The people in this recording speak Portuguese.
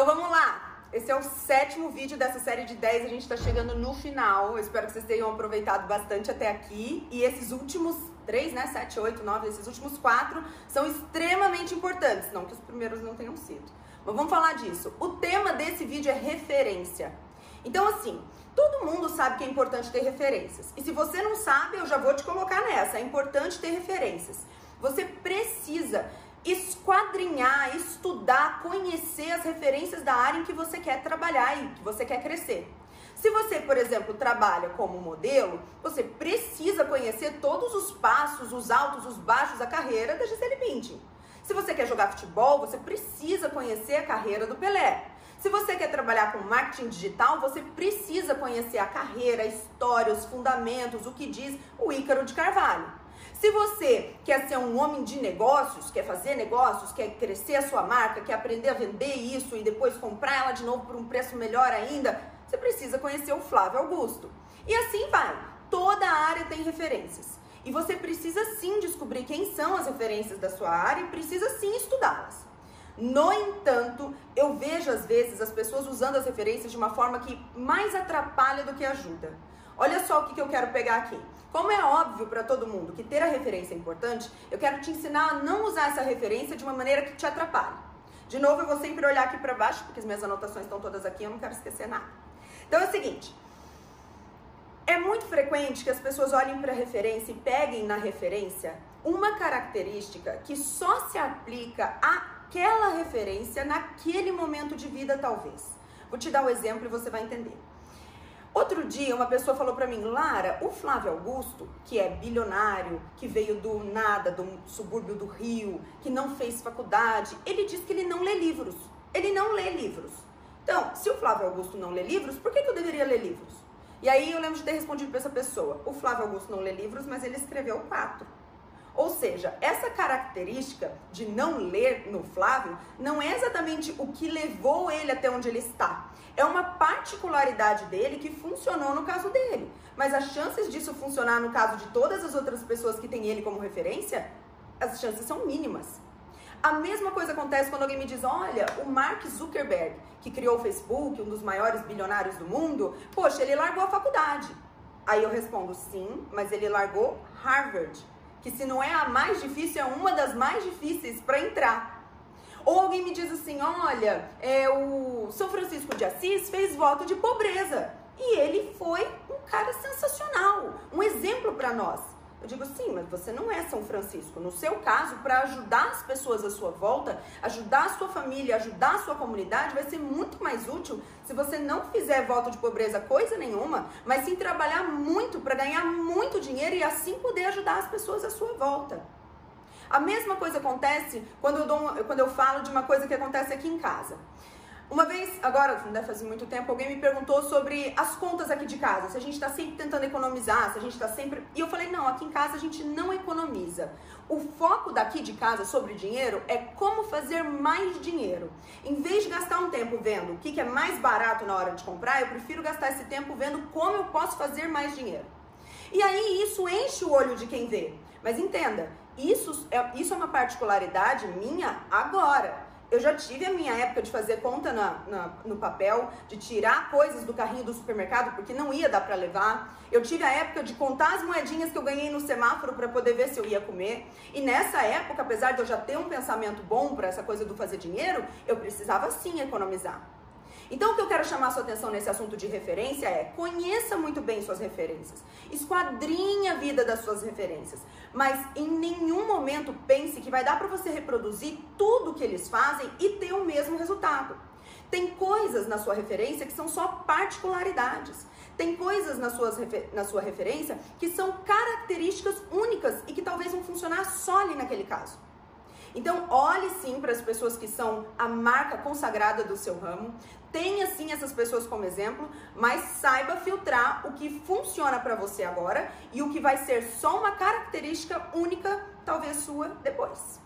Então vamos lá! Esse é o sétimo vídeo dessa série de 10, a gente está chegando no final. Eu espero que vocês tenham aproveitado bastante até aqui. E esses últimos três, né? Sete, oito, nove, esses últimos quatro são extremamente importantes. Não que os primeiros não tenham sido. Mas vamos falar disso. O tema desse vídeo é referência. Então, assim, todo mundo sabe que é importante ter referências. E se você não sabe, eu já vou te colocar nessa. É importante ter referências. Você precisa esquadrinhar, estudar, conhecer as referências da área em que você quer trabalhar e que você quer crescer. Se você, por exemplo, trabalha como modelo, você precisa conhecer todos os passos, os altos, os baixos da carreira da Gisele Bündchen. Se você quer jogar futebol, você precisa conhecer a carreira do Pelé. Se você quer trabalhar com marketing digital, você precisa conhecer a carreira, a história, os fundamentos, o que diz o Ícaro de Carvalho. Se você quer ser um homem de negócios, quer fazer negócios, quer crescer a sua marca, quer aprender a vender isso e depois comprar ela de novo por um preço melhor ainda, você precisa conhecer o Flávio Augusto. E assim vai. Toda área tem referências. E você precisa sim descobrir quem são as referências da sua área e precisa sim estudá-las. No entanto, eu vejo às vezes as pessoas usando as referências de uma forma que mais atrapalha do que ajuda. Olha só o que, que eu quero pegar aqui. Como é óbvio para todo mundo que ter a referência é importante, eu quero te ensinar a não usar essa referência de uma maneira que te atrapalhe. De novo, eu vou sempre olhar aqui para baixo, porque as minhas anotações estão todas aqui, eu não quero esquecer nada. Então é o seguinte, é muito frequente que as pessoas olhem para a referência e peguem na referência uma característica que só se aplica àquela referência naquele momento de vida, talvez. Vou te dar um exemplo e você vai entender. Outro dia, uma pessoa falou para mim, Lara, o Flávio Augusto, que é bilionário, que veio do nada, do subúrbio do Rio, que não fez faculdade, ele diz que ele não lê livros. Ele não lê livros. Então, se o Flávio Augusto não lê livros, por que, que eu deveria ler livros? E aí eu lembro de ter respondido para essa pessoa: o Flávio Augusto não lê livros, mas ele escreveu quatro. Ou seja, essa característica de não ler no Flávio não é exatamente o que levou ele até onde ele está. É uma particularidade dele que funcionou no caso dele. Mas as chances disso funcionar no caso de todas as outras pessoas que têm ele como referência, as chances são mínimas. A mesma coisa acontece quando alguém me diz: olha, o Mark Zuckerberg, que criou o Facebook, um dos maiores bilionários do mundo, poxa, ele largou a faculdade. Aí eu respondo: sim, mas ele largou Harvard, que se não é a mais difícil, é uma das mais difíceis para entrar. Ou alguém me diz assim: olha, é, o São Francisco de Assis fez voto de pobreza. E ele foi um cara sensacional, um exemplo para nós. Eu digo sim, mas você não é São Francisco. No seu caso, para ajudar as pessoas à sua volta, ajudar a sua família, ajudar a sua comunidade, vai ser muito mais útil se você não fizer voto de pobreza coisa nenhuma, mas sim trabalhar muito para ganhar muito dinheiro e assim poder ajudar as pessoas à sua volta. A mesma coisa acontece quando eu, dou, quando eu falo de uma coisa que acontece aqui em casa. Uma vez, agora, não deve fazer muito tempo, alguém me perguntou sobre as contas aqui de casa, se a gente está sempre tentando economizar, se a gente está sempre. E eu falei, aqui em casa a gente não economiza. O foco daqui de casa sobre dinheiro é como fazer mais dinheiro. Em vez de gastar um tempo vendo o que, é mais barato na hora de comprar, eu prefiro gastar esse tempo vendo como eu posso fazer mais dinheiro. E aí isso enche o olho de quem vê. Mas entenda, isso é, isso é uma particularidade minha agora eu já tive a minha época de fazer conta na, na, no papel, de tirar coisas do carrinho do supermercado porque não ia dar para levar. Eu tive a época de contar as moedinhas que eu ganhei no semáforo para poder ver se eu ia comer. E nessa época, apesar de eu já ter um pensamento bom para essa coisa do fazer dinheiro, eu precisava sim economizar. Então, o que eu quero chamar sua atenção nesse assunto de referência é conheça muito bem suas referências, esquadrinhe a vida das suas referências, mas em nenhum momento pense que vai dar para você reproduzir tudo que eles fazem e ter o mesmo resultado. Tem coisas na sua referência que são só particularidades. Tem coisas na, suas, na sua referência que são características únicas e que talvez vão funcionar só ali naquele caso. Então, olhe sim para as pessoas que são a marca consagrada do seu ramo. Tenha sim essas pessoas como exemplo, mas saiba filtrar o que funciona para você agora e o que vai ser só uma característica única, talvez sua, depois.